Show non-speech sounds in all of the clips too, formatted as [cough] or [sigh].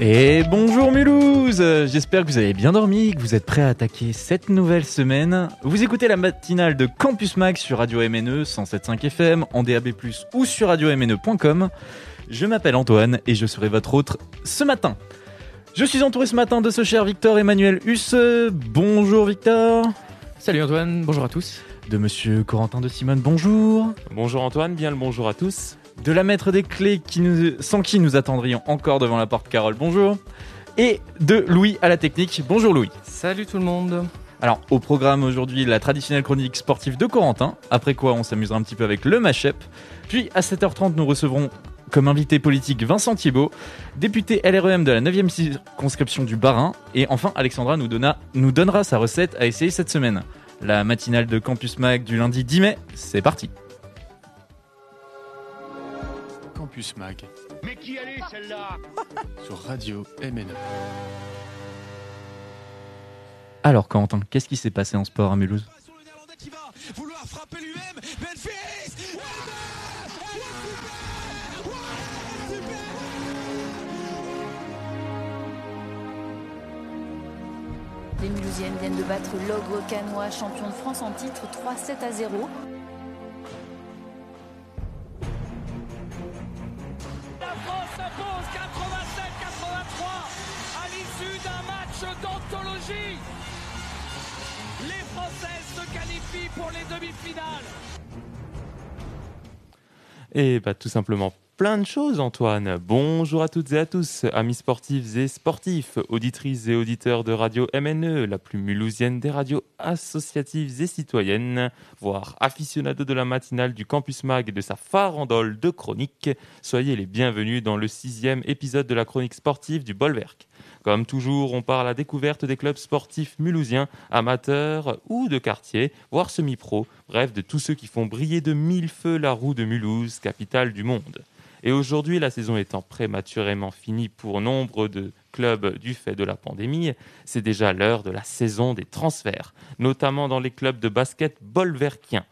Et bonjour Mulhouse J'espère que vous avez bien dormi, que vous êtes prêts à attaquer cette nouvelle semaine. Vous écoutez la matinale de Campus Mag sur Radio MNE 107.5 FM, en DAB+, ou sur radiomne.com. Je m'appelle Antoine et je serai votre hôte ce matin. Je suis entouré ce matin de ce cher Victor Emmanuel Husse. Bonjour Victor Salut Antoine, bonjour à tous. De monsieur Corentin de Simone, bonjour Bonjour Antoine, bien le bonjour à tous. De la maître des clés qui nous, sans qui nous attendrions encore devant la porte Carole, bonjour. Et de Louis à la technique, bonjour Louis. Salut tout le monde. Alors, au programme aujourd'hui, la traditionnelle chronique sportive de Corentin, après quoi on s'amusera un petit peu avec le match-up. Puis à 7h30, nous recevrons comme invité politique Vincent Thiebaud, député LREM de la 9e circonscription du Bas-Rhin. Et enfin, Alexandra nous, donna- nous donnera sa recette à essayer cette semaine. La matinale de Campus Mag du lundi 10 mai, c'est parti. Campus Mag. Mais qui allait celle-là? [laughs] Sur Radio MNE. Alors Corentin, qu'est-ce qui s'est passé en sport à Mulhouse? Les Mulhousiennes viennent de battre l'Ogre Canois, champion de France en titre 3-7 à 0. Et bah tout simplement plein de choses Antoine. Bonjour à toutes et à tous, amis sportifs et sportifs, auditrices et auditeurs de Radio MNE, la plus mulhousienne des radios associatives et citoyennes, voire aficionados de la matinale du Campus Mag et de sa farandole de chroniques. Soyez les bienvenus dans le sixième épisode de la chronique sportive du Bolwerk. Comme toujours, on part à la découverte des clubs sportifs mulhousiens, amateurs ou de quartier, voire semi-pro, bref, de tous ceux qui font briller de mille feux la roue de Mulhouse, capitale du monde. Et aujourd'hui, la saison étant prématurément finie pour nombre de clubs du fait de la pandémie, c'est déjà l'heure de la saison des transferts, notamment dans les clubs de basket bolverkiens.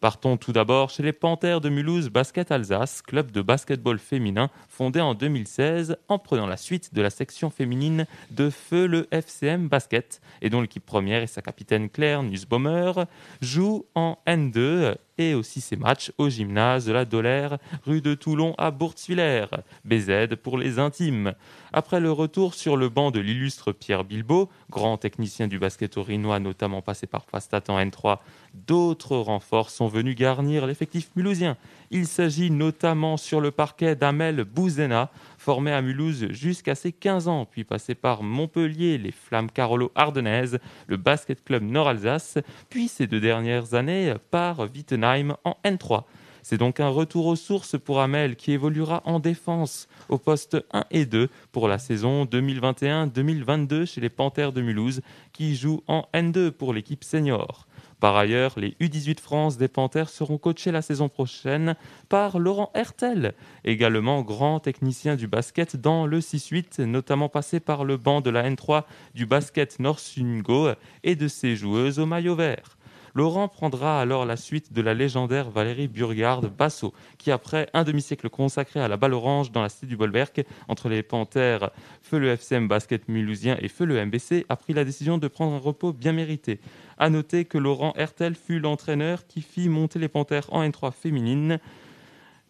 Partons tout d'abord chez les Panthères de Mulhouse Basket Alsace, club de basketball féminin fondé en 2016 en prenant la suite de la section féminine de feu le FCM Basket et dont l'équipe première et sa capitaine Claire Nussbaumer jouent en N2 et aussi ses matchs au gymnase de la Dolère, rue de Toulon à Bourtzwiller, BZ pour les intimes. Après le retour sur le banc de l'illustre Pierre Bilbao, grand technicien du basket orinois notamment passé par Fastat en N3, d'autres renforts sont venus garnir l'effectif mulhousien. Il s'agit notamment sur le parquet d'Amel Bouzena, formé à Mulhouse jusqu'à ses 15 ans, puis passé par Montpellier, les Flammes Carolo Ardennaises, le Basket Club Nord-Alsace, puis ces deux dernières années par Wittenheim en N3. C'est donc un retour aux sources pour Amel qui évoluera en défense au poste 1 et 2 pour la saison 2021-2022 chez les Panthères de Mulhouse qui jouent en N2 pour l'équipe senior. Par ailleurs, les U18 France des Panthères seront coachés la saison prochaine par Laurent Hertel, également grand technicien du basket dans le 6-8, notamment passé par le banc de la N3 du basket Norsungo et de ses joueuses au maillot vert. Laurent prendra alors la suite de la légendaire Valérie Burgarde Basso, qui après un demi-siècle consacré à la balle orange dans la cité du Bolwerk, entre les Panthères, Feu le FCM Basket Mulhousien et Feu le MBC, a pris la décision de prendre un repos bien mérité. À noter que Laurent Hertel fut l'entraîneur qui fit monter les Panthères en N3 féminine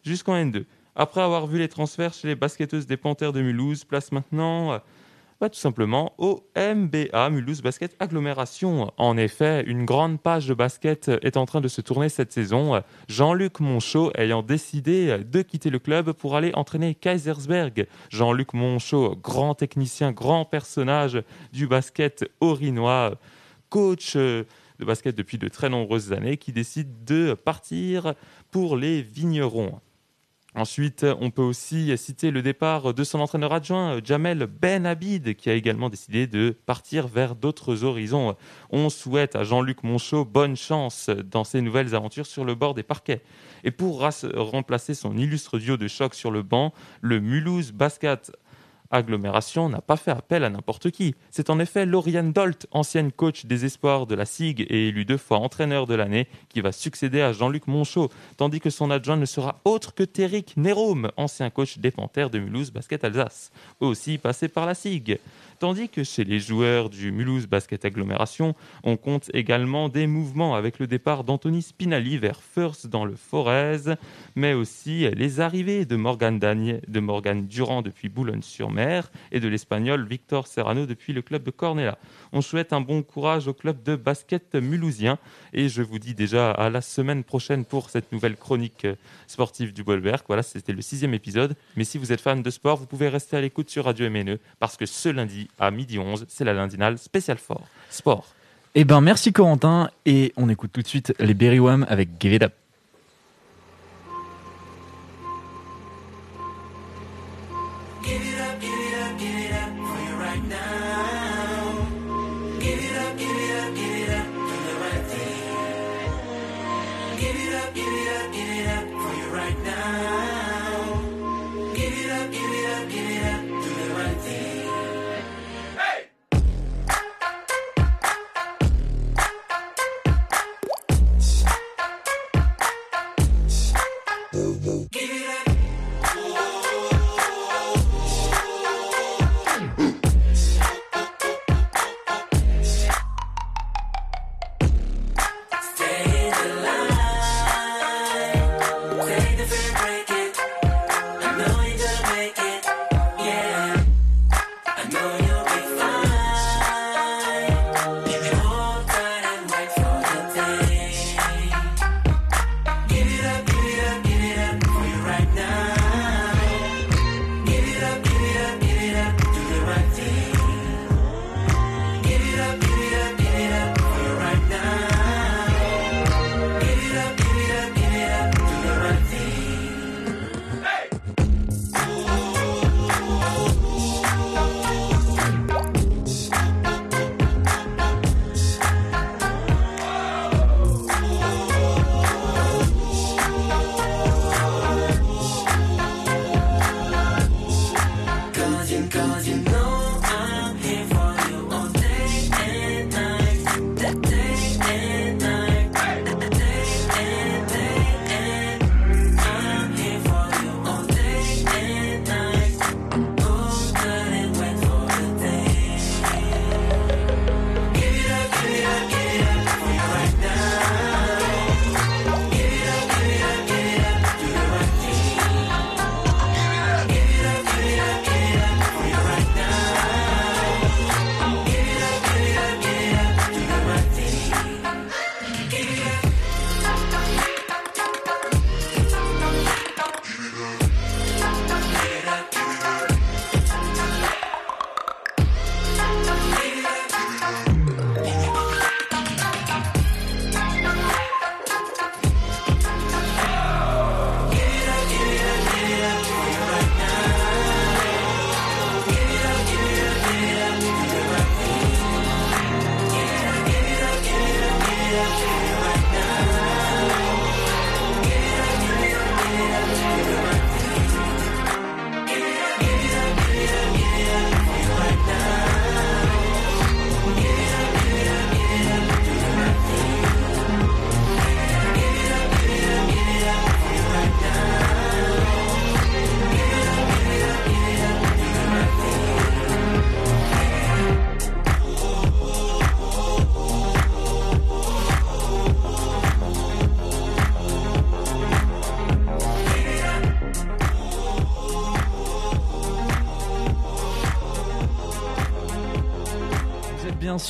jusqu'en N2. Après avoir vu les transferts chez les basketteuses des Panthères de Mulhouse, place maintenant tout simplement au MBA, Mulhouse Basket Agglomération. En effet, une grande page de basket est en train de se tourner cette saison. Jean-Luc Monchot ayant décidé de quitter le club pour aller entraîner Kaisersberg. Jean-Luc Monchot, grand technicien, grand personnage du basket orinois, coach de basket depuis de très nombreuses années, qui décide de partir pour les vignerons. Ensuite, on peut aussi citer le départ de son entraîneur adjoint, Jamel Ben Abid, qui a également décidé de partir vers d'autres horizons. On souhaite à Jean-Luc Monchot bonne chance dans ses nouvelles aventures sur le bord des parquets. Et pour remplacer son illustre duo de choc sur le banc, le Mulhouse Basket agglomération n'a pas fait appel à n'importe qui. C'est en effet Lauriane Dolt, ancienne coach des espoirs de la SIG et élue deux fois entraîneur de l'année, qui va succéder à Jean-Luc Monchot, tandis que son adjoint ne sera autre que Téric Nérum, ancien coach des de Mulhouse Basket Alsace, aussi passé par la SIG tandis que chez les joueurs du Mulhouse Basket Agglomération, on compte également des mouvements avec le départ d'Anthony Spinali vers First dans le Forez, mais aussi les arrivées de Morgan, de Morgan Durand depuis Boulogne-sur-Mer et de l'Espagnol Victor Serrano depuis le club de Cornella. On souhaite un bon courage au club de basket mulhousien et je vous dis déjà à la semaine prochaine pour cette nouvelle chronique sportive du Bolberg. Voilà, c'était le sixième épisode. Mais si vous êtes fan de sport, vous pouvez rester à l'écoute sur Radio MNE parce que ce lundi à midi 11, c'est la lundinale spéciale fort. sport. Eh ben merci Corentin et on écoute tout de suite les Berry Wham avec Give It Up.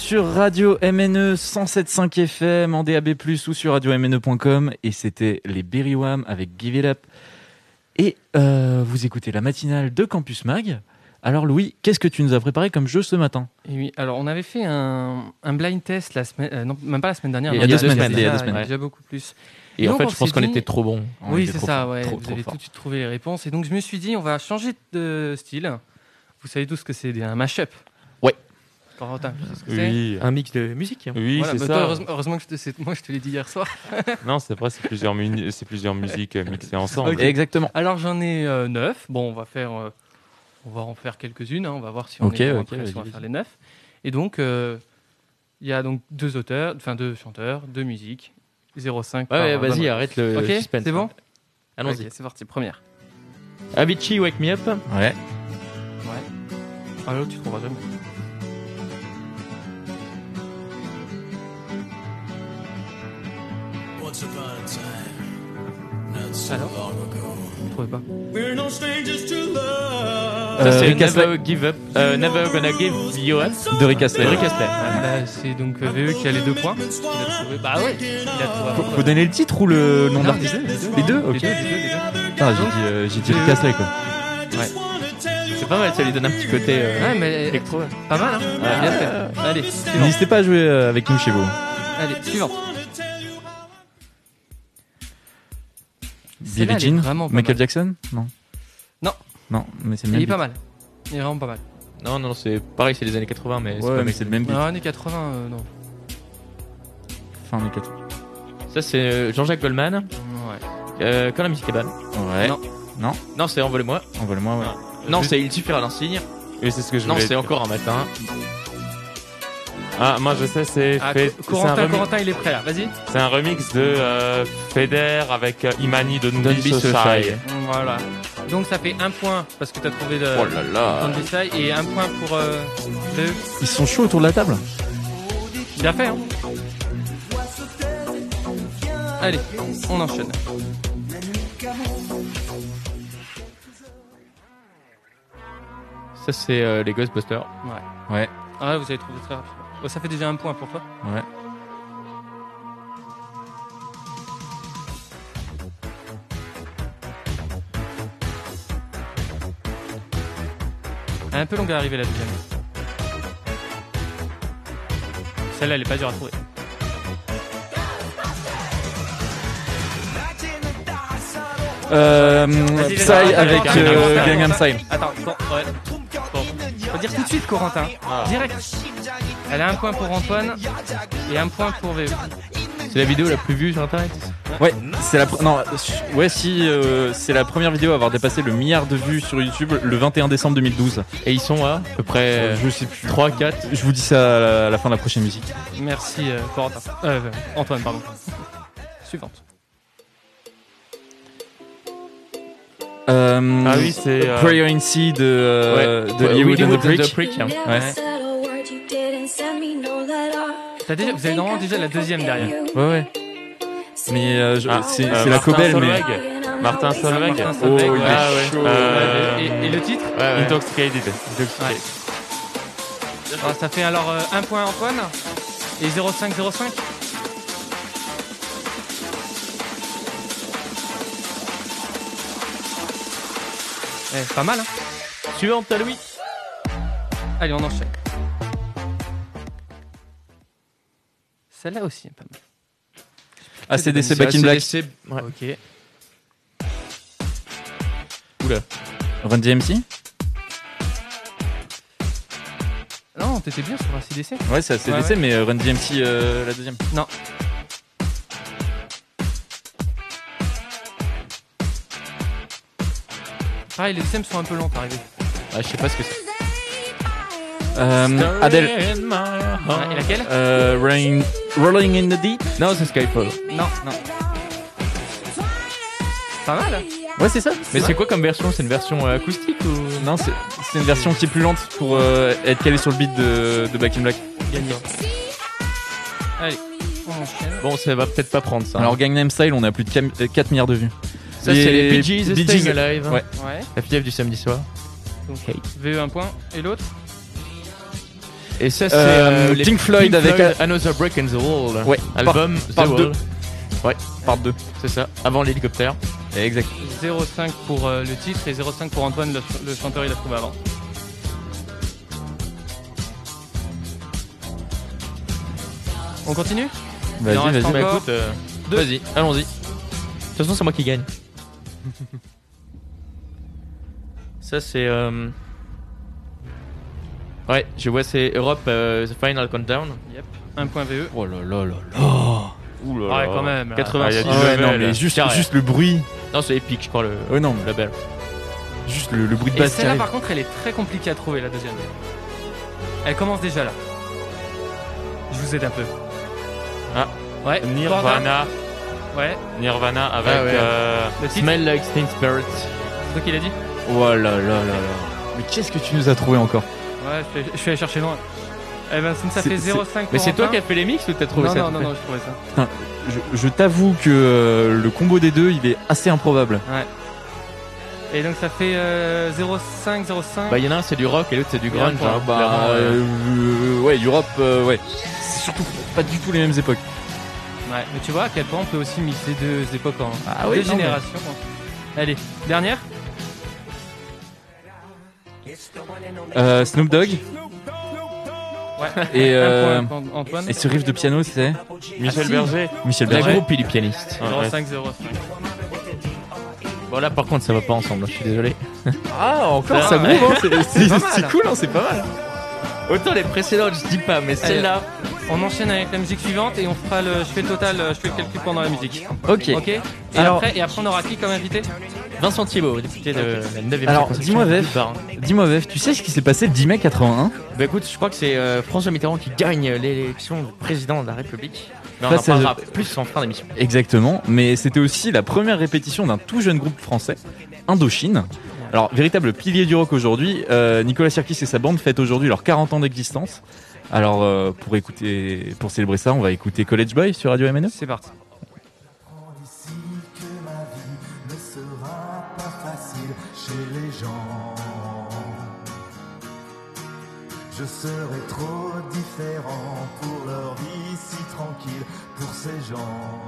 Sur Radio MNE 107.5 FM en DAB+, ou sur radio-mne.com et c'était les Berry Wham avec Give It Up. Et euh, vous écoutez la matinale de Campus Mag. Alors Louis, qu'est-ce que tu nous as préparé comme jeu ce matin? Et Oui, alors on avait fait un, blind test la semaine, euh, non même pas la semaine dernière, il y a, deux, semaines, il y a deux semaines, déjà beaucoup plus. Et, Et en donc, fait, je pense qu'on dit- était trop bon. On oui, c'est ça, fort, ouais. trop, vous trop avez fort. tout de suite trouvé les réponses. Et donc, je me suis dit, on va changer de style. Vous savez tous ce que c'est un mash-up. Corentin, tu sais ce que c'est Oui, Un mix de musique. oui Voilà, c'est bah, ça. toi, heureusement, heureusement que je te- moi je te l'ai dit hier soir. [laughs] Non, c'est vrai, c'est plusieurs, c'est plusieurs musiques euh, mixées [laughs] ensemble. Exactement. Alors j'en ai euh, neuf. Bon, on va faire, euh, on va en faire quelques-unes. hein. On va voir si on Ok, est bon ok, après, si on va faire les neuf. Et donc euh, il y a donc deux auteurs, enfin deux chanteurs, deux musiques, 0,5. Ouais, ouais, vas-y, arrête le suspense. c'est bon Allons-y. C'est parti. Première. Avicii, Wake Me Up. Ouais. Ah l'autre, tu trouveras jamais. Alors Vous trouvez pas Ça, c'est Rick Astley. Never Give Up. euh, Never Gonna Give You Up. De Rick Astley. Rick Astley. Bah, C'est donc euh, VE qui a les deux points. Il a trouvé. Bah ouais. Il a trouvé. Faut, faut donner le titre ou le nom l'artiste les deux, Les deux Les Ok. deux, les deux, les deux. Putain, j'ai dit, euh, j'ai dit Rick Astley quoi. C'est pas mal, ça lui donne un petit côté euh, Ouais, mais électro. pas mal, hein Bien fait. Allez. N'hésitez pas à jouer euh, avec nous chez vous. Allez, suivant. Billie Jean Michael mal. Jackson Non. Non. Non, mais c'est le Il même est pas mal. Il est vraiment pas mal. Non, non, c'est pareil, c'est les années 80, mais c'est Ouais, pas mais mec. c'est le même beat. Non, années 80, euh, non. Fin des 80. Ça, c'est euh, Jean-Jacques Goldman. Ouais. Euh, quand la musique est bonne. Ouais. Non. Non, c'est Envolez-moi. Envoie-le-moi, ouais. Non, Juste- c'est Il suffira d'un signe. Oui, c'est ce que je Non, c'est encore un matin. Ah, moi je sais, c'est Ah, fait- un, Corentin, il est prêt là. Vas-y. c'est un remix de euh, Feder avec euh, Imani de Don't Be So Shy. Voilà. Donc ça fait un point parce que t'as trouvé de. Oh là là. Don't Be Shy, et un point pour euh. Ils sont chauds autour de la table Bien fait, hein Allez, on enchaîne. Ça, c'est euh, les Ghostbusters. Ouais. Ah, vous avez trouvé très rapidement. Bon, ça fait déjà un point pour toi. Ouais. Elle est un peu longue à arriver la deuxième. Celle-là, elle est pas dure à trouver. Euh, Vas-y, Psy vas-y, avec attends, euh, attends, Gangnam attends. Style. Attends, bon, ouais. Bon. Faut dire tout de suite, Corentin. Direct. Elle a un point pour Antoine et un point pour VE. C'est la vidéo la plus vue sur internet. Ouais, c'est la non, euh, ouais si euh, c'est la première vidéo à avoir dépassé le milliard de vues sur YouTube le 21 décembre 2012. Et ils sont à à peu près je sais plus. 3, 4. Je vous dis ça à la, à la fin de la prochaine musique. Merci, euh, Corentin. Euh, Antoine, pardon. [laughs] Suivante. Euh, Ah oui, c'est. euh, Prayer in Sea de, euh, de Ouais, Hollywood and the and the Brick. Brick, hein. Ouais. T'as déjà, vous avez normalement déjà la deuxième derrière. Ouais ouais. Mais euh, je- Ah, c'est euh, c'est la Martin Cobel mais Solveig. Martin Solveig. Martin Solveig, Oh, ouais. il est Ah ouais. chaud. Euh, Et, et le titre Ouais, ouais. Intoxicated. Ouais. Ah, Ça fait alors euh, un point Antoine et 0,5 0,5 Eh, pas mal, hein Suivante, t'as Louis. Allez, on enchaîne. Celle-là aussi est pas mal. ACDC Back in Black. ACDC, ouais. Ok. Oula. Run DMC Non, t'étais bien sur ACDC Ouais, c'est ACDC Ouais, ouais. mais euh, Run DMC euh, la deuxième. Non. Pareil, les thèmes sont un peu longs à arriver. Ah, je sais pas ce que c'est. Euh, Adele. Ouais, et laquelle? Euh, Rain- Rolling in the Deep? Non, c'est Skyfall. Non, non. Pas mal hein Ouais, c'est ça. Mais c'est quoi comme version? C'est une version euh, acoustique ou? Non, c'est c'est une version qui est plus lente pour euh, être calé sur le beat de, de Back in Black. Gagné. Allez, on enchaîne. Bon, ça va peut-être pas prendre ça. Alors Gangnam Style, on est à plus de 4 milliards de vues. ça, c'est les Bee Gees, Staying. Alive. Ouais. Ouais. La fièvre du samedi soir. Donc, Ok. VE un point. Et l'autre? Et ça, c'est Euh, euh, Pink Floyd avec- Another Break in the Wall. Ouais, Album part The deux. Wall. Ouais, Part 2. c'est ça. Avant l'hélicoptère. Exact. 0,5 pour euh, le titre et 0,5 pour Antoine, le, ch- le chanteur, il a trouvé avant. On continue? Vas-y, vas-y. Bah écoute, euh, vas-y, allons-y. toute façon, c'est moi qui gagne. [laughs] Ça, c'est. euh, Ouais, je vois, c'est Europe euh, The Final Countdown. Yep. Un point VE. Oh là là là là. Ouh là Ouais, là. quand même. là. Ah, 86. il y a Ah du ouais, non, mais juste, Carré. juste le bruit. Non, c'est épique, je crois, le, Ouais, non, le label. juste le, le bruit de Et basse celle-là, par contre, elle est très compliquée à trouver, la deuxième. Elle commence déjà là. Je vous aide un peu. Ah. Ouais. Nirvana. Ouais. Nirvana avec. Ah ouais. euh, Le. Smell like Teen Spirit. C'est toi qui l'as dit Oh là là là là. Mais qu'est-ce que tu nous as trouvé encore? Ouais, je suis- je suis allé chercher loin. Eh ben, ça fait c'est- 0,5 Mais c'est toi qui as fait les mix ou t'as trouvé non, ça non, non, non, je trouvais ça. Je, je t'avoue que euh, le combo des deux, il est assez improbable. Et donc ça fait euh, 0,5, 0,5. Bah, il y en a un, c'est du rock et l'autre, c'est du grunge. hein, Bah, euh. euh, ouais, Europe, euh, ouais. C'est surtout pas du tout les mêmes époques. Ouais, mais tu vois à quel point on peut aussi mixer deux époques en Ah deux oui, non, mais- générations. Allez, dernière Euh, Snoop Dogg. Ouais. Et, euh, Antoine. et ce riff de piano, c'est Michel Ah, si. Berger. Michel La Berger. groupe, il est pianiste. Ouais. 0,5, 0,5. Bon, là, par contre, ça va pas ensemble, je suis désolé. Ah, encore, Ça, groove, hein, c'est- cool, hein, c'est pas mal. Autant les précédentes, je dis pas, mais celle-là. On enchaîne avec la musique suivante et on fera le. Je fais le total, je fais le calcul pendant la musique. Ok. Ok Et, Alors- après, et après, on aura qui comme invité? Vincent Thibault, député de la 9 e Alors, dis-moi, Vef. Dis-moi, Vef, tu sais ce qui s'est passé le 10 mai 81 Bah écoute, je crois que c'est euh, François Mitterrand qui gagne l'élection de président de la République. Mais on en parlera plus en fin d'émission. Exactement, mais c'était aussi la première répétition d'un tout jeune groupe français, Indochine. Alors, véritable pilier du rock aujourd'hui, euh, Nicolas Sirkis et sa bande fêtent aujourd'hui leurs 40 ans d'existence. Alors, euh, pour écouter, pour célébrer ça, on va écouter College Boy sur Radio MNE. C'est parti. Ici que ma vie ne sera pas facile chez les gens. Je serai trop différent pour leur vie si tranquille pour ces gens.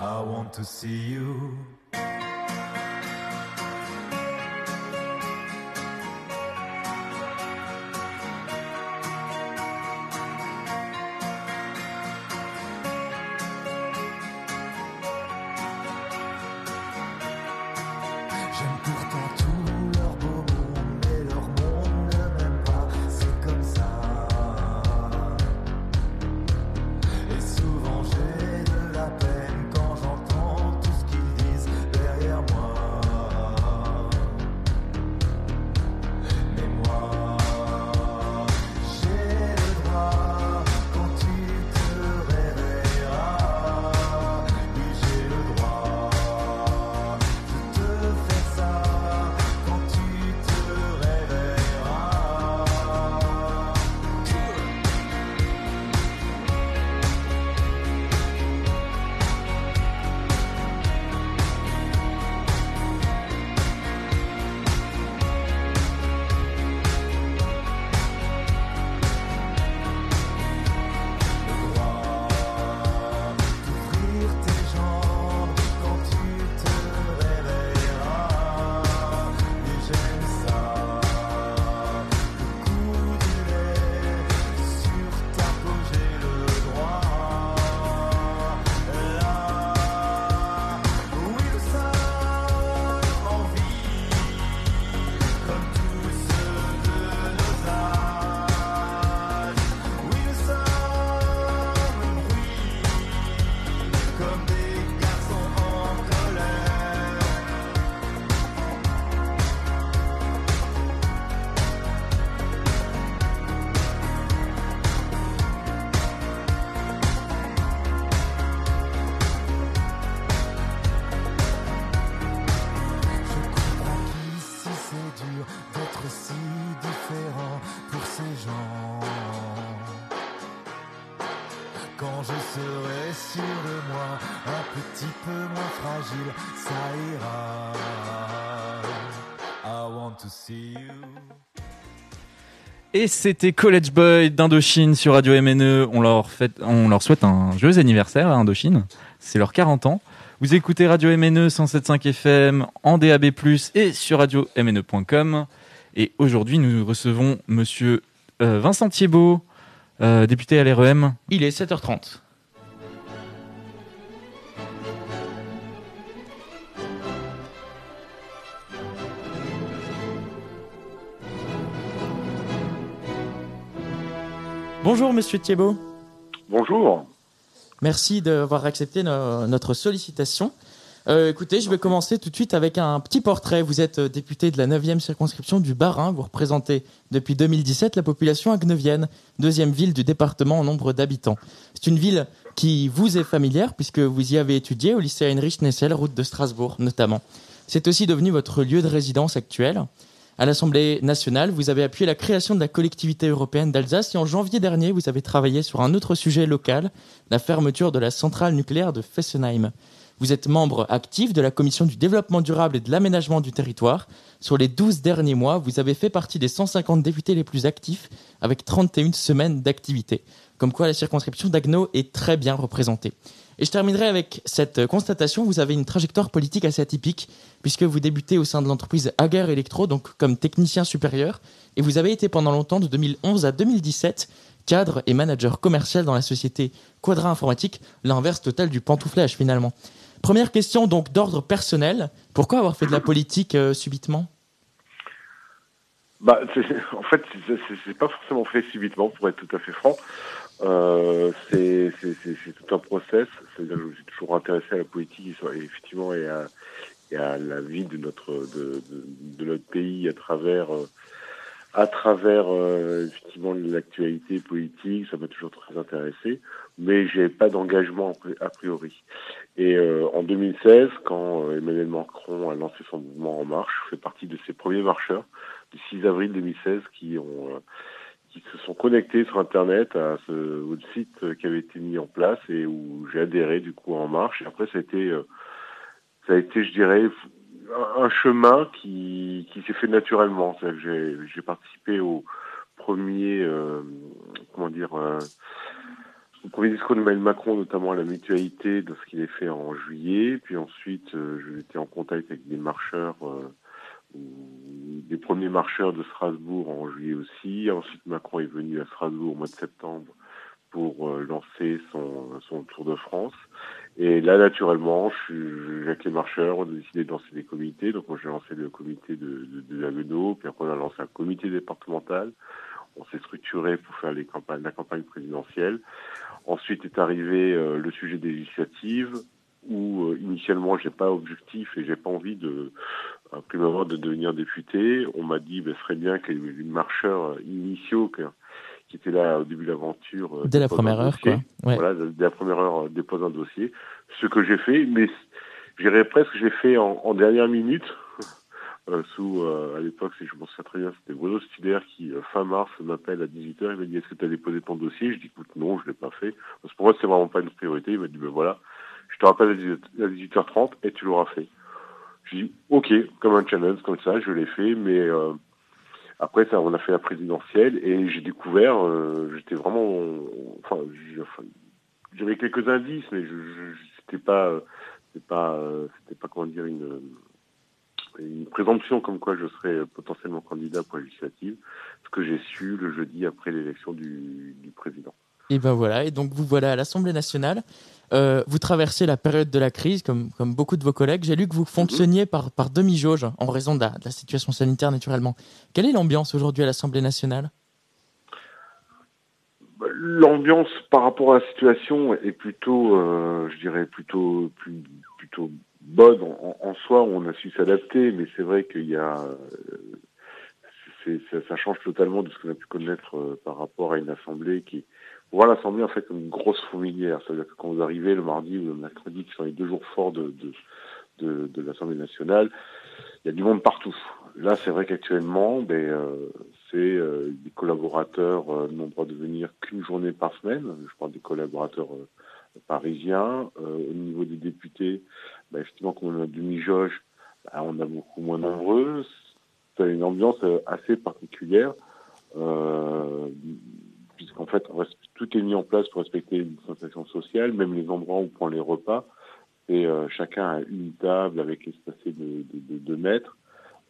I want to see you. Et c'était College Boy d'Indochine sur Radio MNE. On leur, leur souhaite un joyeux anniversaire à Indochine. C'est leurs 40 ans. Vous écoutez Radio MNE 107.5 FM en DAB+, et sur radio-mne.com. Et aujourd'hui, nous recevons monsieur euh, Vincent Thiebaud, euh, député à l'REM. Il est 7h30. Bonjour Monsieur Thiebaud. Bonjour. Merci d'avoir accepté no- notre sollicitation. Euh, écoutez, je vais commencer tout de suite avec un petit portrait. Vous êtes député de la 9e circonscription du Bas-Rhin. Vous représentez depuis 2017 la population agnevienne, deuxième ville du département en nombre d'habitants. C'est une ville qui vous est familière puisque vous y avez étudié au lycée Heinrich Nessel, route de Strasbourg notamment. C'est aussi devenu votre lieu de résidence actuel. À l'Assemblée nationale, vous avez appuyé la création de la collectivité européenne d'Alsace et en janvier dernier, vous avez travaillé sur un autre sujet local, la fermeture de la centrale nucléaire de Fessenheim. Vous êtes membre actif de la Commission du développement durable et de l'aménagement du territoire. Sur les 12 derniers mois, vous avez fait partie des 150 députés les plus actifs avec 31 semaines d'activité. Comme quoi la circonscription d'Agno est très bien représentée. Et je terminerai avec cette constatation. Vous avez une trajectoire politique assez atypique puisque vous débutez au sein de l'entreprise Agar Electro, donc comme technicien supérieur. Et vous avez été pendant longtemps, de 2011 à 2017, cadre et manager commercial dans la société Quadra Informatique, l'inverse total du pantouflage finalement. Première question donc d'ordre personnel. Pourquoi avoir fait de la politique euh, subitement? Bah, en fait, c'est pas forcément fait subitement, pour être tout à fait franc. Euh, c'est tout un process. C'est-à-dire je me suis toujours intéressé à la politique et effectivement et à, et à la vie de notre de, de, notre pays à travers euh, à travers euh, effectivement l'actualité politique. Ça m'a toujours très intéressé, mais j'ai pas d'engagement a pri- a priori. Et euh, en 2016, quand euh, Emmanuel Macron a lancé son mouvement En Marche, je fais partie de ses premiers marcheurs du 6 avril 2016 qui ont qui se sont connectés sur Internet à ce au site qui avait été mis en place et où j'ai adhéré du coup En Marche. Et après, ça a été, euh, ça a été, je dirais, un- chemin qui, qui s'est fait naturellement. J'ai, j'ai participé au premier, euh, comment dire, euh, au premier discours d'Emmanuel Macron, notamment à la mutualité, de ce qu'il a fait en juillet. Puis ensuite, euh, j'étais en contact avec des marcheurs, euh, des premiers marcheurs de Strasbourg en juillet aussi. Ensuite, Macron est venu à Strasbourg au mois de septembre pour euh, lancer son, Tour de France. Et là, naturellement, je avec les marcheurs, on a décidé de lancer des comités. Donc, moi, j'ai lancé le comité de, de, de puis après, on a lancé un comité départemental. On s'est structuré pour faire la campagne présidentielle. Ensuite est arrivé euh, le sujet des législatives, où euh, initialement, j'ai pas objectif et j'ai pas envie de, à prime abord, de devenir député. On m'a dit, ben, ce serait bien que les marcheurs initiaux qui étaient là au début de l'aventure euh, Dès la déposent première heure, quoi. Ouais. Voilà, dès la première heure, euh, dépose un dossier. Ce que j'ai fait, mais je dirais presque que j'ai fait en, en dernière minute. [laughs] Euh, sous, euh, à l'époque, si je m'en souviens très bien, c'était Bruno Studer qui, euh, fin mars, m'appelle à 18h. Il m'a dit, est-ce que tu as déposé ton dossier? Je dis, écoute, non, je l'ai pas fait. Parce que pour moi, c'est vraiment pas une priorité. Il m'a dit, ben voilà, je te rappelle à 18h30 et tu l'auras fait. Dis, ok, comme un challenge, comme ça, je l'ai fait, mais euh, après ça, on a fait la présidentielle et j'ai découvert, euh, j'étais vraiment, enfin, j'avais quelques indices, mais je, je, c'était pas, euh, c'était pas, c'était pas comment dire une, présomption comme quoi je serais potentiellement candidat pour la législative, ce que j'ai su le jeudi après l'élection du président. Et ben voilà, et donc vous voilà à l'Assemblée nationale. Euh, vous traversez la période de la crise, comme, comme beaucoup de vos collègues. J'ai lu que vous fonctionniez par, par demi-jauge, en raison de la, de la situation sanitaire, naturellement. Quelle est l'ambiance aujourd'hui à l'Assemblée nationale? L'ambiance par rapport à la situation est plutôt, euh, je dirais plutôt, plus, plutôt bonne en, en soi. On a su s'adapter, mais c'est vrai qu'il y a, euh, ça, ça change totalement de ce qu'on a pu connaître par rapport à une assemblée qui, on voit l'assemblée en fait comme une grosse fourmilière. C'est-à-dire que quand vous arrivez le mardi ou le mercredi, qui sont les deux jours forts de, de, l'Assemblée nationale, il y a du monde partout. Là, c'est vrai qu'actuellement, ben, euh, c'est euh, des collaborateurs euh, n'ont droit de venir qu'une journée par semaine. Je parle des collaborateurs euh, parisiens. Euh, au niveau des députés, ben, effectivement, comme on a demi-jauge, ben, on a beaucoup moins nombreux. C'est une ambiance euh, assez particulière. Puisqu'en fait, on reste- tout est mis en place pour respecter une distanciation sociale, même les endroits où on prend les repas. Et euh, chacun a une table avec espacé de, de, de, deux mètres.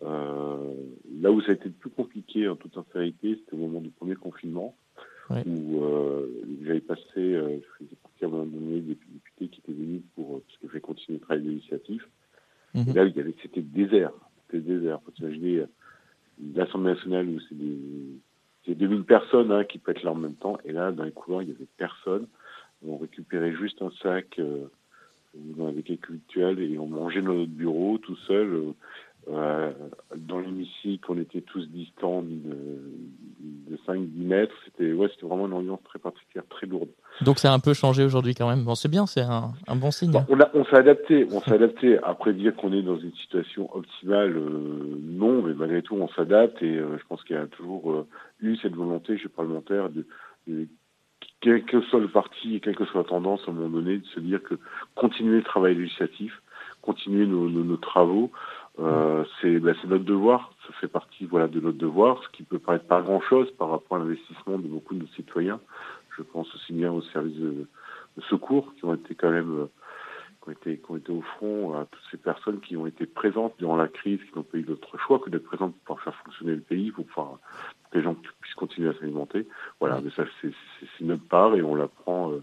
Euh, là où ça a été le plus compliqué, en toute sincérité, c'était au moment du premier confinement, Ouais. où euh, j'avais passé, euh, je faisais partie à un moment donné des députés qui étaient venus pour, parce que je vais continuer le travail législatif. Mhm. Et là, il y avait, c'était désert. C'était désert. Faut s'imaginer euh, l'Assemblée nationale où c'est des, y a 2000 personnes hein, qui pètent là en même temps. Et là, dans les couloirs, il y avait personne. On récupérait juste un sac avec les cultuels et on mangeait dans notre bureau tout seul. euh, euh, dans l'hémicycle, on était tous distants de, de 5-10 mètres. C'était ouais, vraiment une ambiance très particulière, très lourde. Donc ça a un peu changé aujourd'hui quand même. Bon, c'est bien, c'est un, un bon signe. Bon, on, s'est adapté, on s'est adapté. Après dire qu'on est dans une situation optimale, euh, non, mais malgré tout, on s'adapte et euh, je pense qu'il y a toujours eu cette volonté chez les parlementaires de, de- quel que soit le parti et quelle que soit la tendance à un moment donné, de se dire que continuer le travail législatif, continuer nos, nos- nos travaux, euh, c'est c'est notre devoir. Ça fait partie voilà de notre devoir, ce qui peut paraître pas grand chose par rapport à l'investissement de beaucoup de nos citoyens. Je pense aussi bien aux services de, de secours qui ont été quand même euh, qui ont été, qui ont été au front, à toutes ces personnes qui ont été présentes durant la crise, qui n'ont pas eu d'autre choix que d'être présentes pour pouvoir faire fonctionner le pays, pour, pouvoir, pour que les gens puissent continuer à s'alimenter. Voilà, mais ça c'est notre part et on la prend, euh,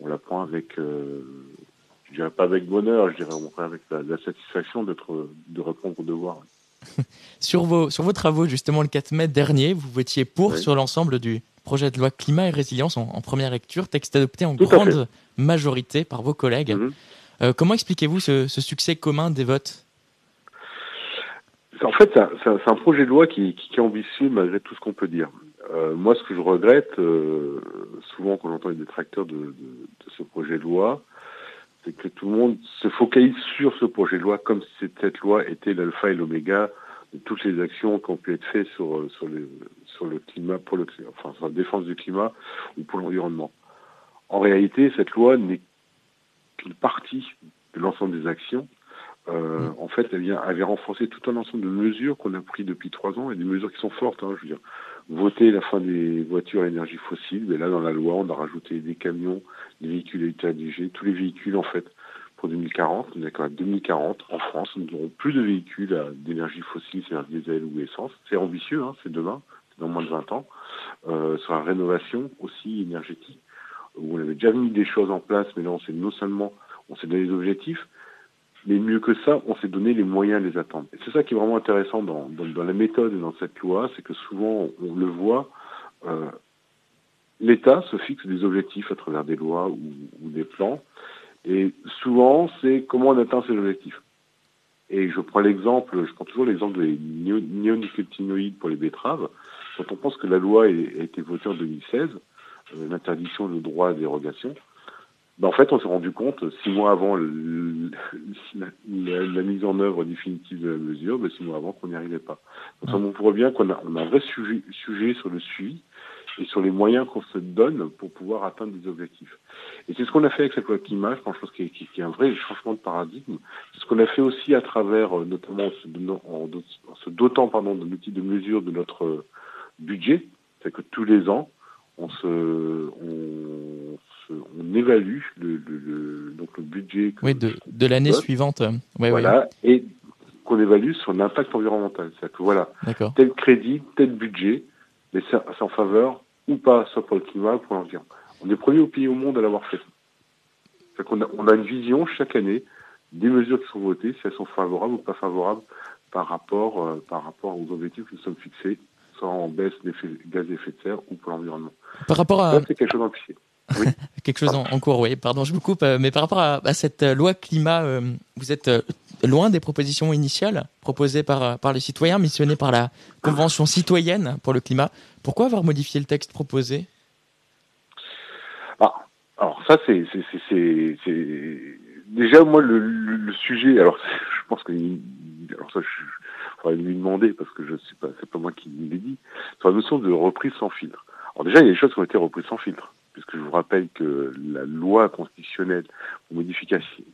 on la prend avec, euh, je dirais pas avec bonheur, je dirais au contraire avec la, la satisfaction d'être, de répondre aux devoirs. [laughs] Sur vos, sur vos travaux, justement, le 4 mai dernier, vous votiez pour Oui. sur l'ensemble du projet de loi climat et résilience en, en première lecture, texte adopté en Tout grande majorité par vos collègues. Mhm. Euh, comment expliquez-vous ce, ce succès commun des votes? En fait, c'est un, c'est projet de loi qui, qui, qui est ambitieux malgré tout ce qu'on peut dire. Euh, moi, ce que je regrette, euh, souvent quand j'entends les détracteurs de, de, de ce projet de loi, c'est que tout le monde se focalise sur ce projet de loi comme si cette- loi était l'alpha et l'oméga de toutes les actions qui ont pu être faites sur, euh, sur, le, sur le climat, pour le, enfin, sur la défense du climat ou pour l'environnement. En réalité, cette loi n'est qu'une partie de l'ensemble des actions euh, en fait, elle vient, elle vient renforcer tout un ensemble de mesures qu'on a pris depuis trois ans et des mesures qui sont fortes. Hein, je veux dire, voter la fin des voitures à énergie fossile, mais là dans la loi, on a rajouté des camions, des véhicules électriques, tous les véhicules en fait pour 2040. On est d'accord à 2040 en France, nous n'aurons plus de véhicules à- d'énergie fossile, c'est-à-dire diesel ou essence. C'est ambitieux, hein, c'est demain, c'est dans moins de 20 ans. Euh, sur la rénovation aussi énergétique, où on avait déjà mis des choses en place, mais là on s'est non seulement on s'est donné des objectifs, mais mieux que ça, on s'est donné les moyens de les atteindre. Et c'est ça qui est vraiment intéressant dans, dans, la méthode et dans cette loi, c'est que souvent, on le voit, euh, l'État se fixe des objectifs à travers des lois ou, ou des plans, et souvent, c'est comment on atteint ces objectifs. Et je prends l'exemple, je prends toujours l'exemple des néo- néonicotinoïdes pour les betteraves. Quand on pense que la loi a a été votée en 2016, euh, l'interdiction de droit à dérogation, ben, en fait, on s'est rendu compte, six mois avant le- la, la- la mise en œuvre définitive de la mesure, ben, six mois avant qu'on n'y arrivait pas. Donc, ça montre bien qu'on a, on a un vrai sujet, sujet sur le suivi et sur les moyens qu'on se donne pour pouvoir atteindre des objectifs. Et c'est ce qu'on a fait avec cette loi climat, je pense que qui, est- qui, qui est un vrai changement de paradigme. C'est ce qu'on a fait aussi à travers, euh, notamment en se, dotant pardon, d'un outil de mesure de notre euh, budget. C'est que tous les ans, on se, on, se- on évalue le, le- le- donc le budget que- Oui, de, de l'année suivante. ouais, voilà, et qu'on évalue son impact environnemental. C'est-à-dire que voilà, tel crédit, tel budget, mais c'est en faveur ou pas, soit pour le climat ou pour l'environnement. On est le premier au pays au monde à l'avoir fait. Qu'on a, on a une vision chaque année des mesures qui sont votées, si elles sont favorables ou pas favorables par rapport, euh, par rapport aux objectifs que nous sommes fixés, soit en baisse des gaz à effet de serre ou pour l'environnement. Par rapport à c'est quelque chose d'amplifié. Oui. [laughs] quelque chose en, en cours, oui. Pardon, je vous coupe. euh, mais par rapport à, à cette euh, loi climat, euh, vous êtes loin des propositions initiales proposées par, par les citoyens, missionnées par la Convention citoyenne pour le climat. Pourquoi avoir modifié le texte proposé? Ah, alors ça c'est déjà moi le, le, le sujet alors [laughs] je pense que alors ça je faudrait lui demander parce que je sais pas c'est pas moi qui l'ai dit sur la notion de reprise sans filtre. Alors déjà il y a des choses qui ont été reprises sans filtre puisque je vous rappelle que la loi constitutionnelle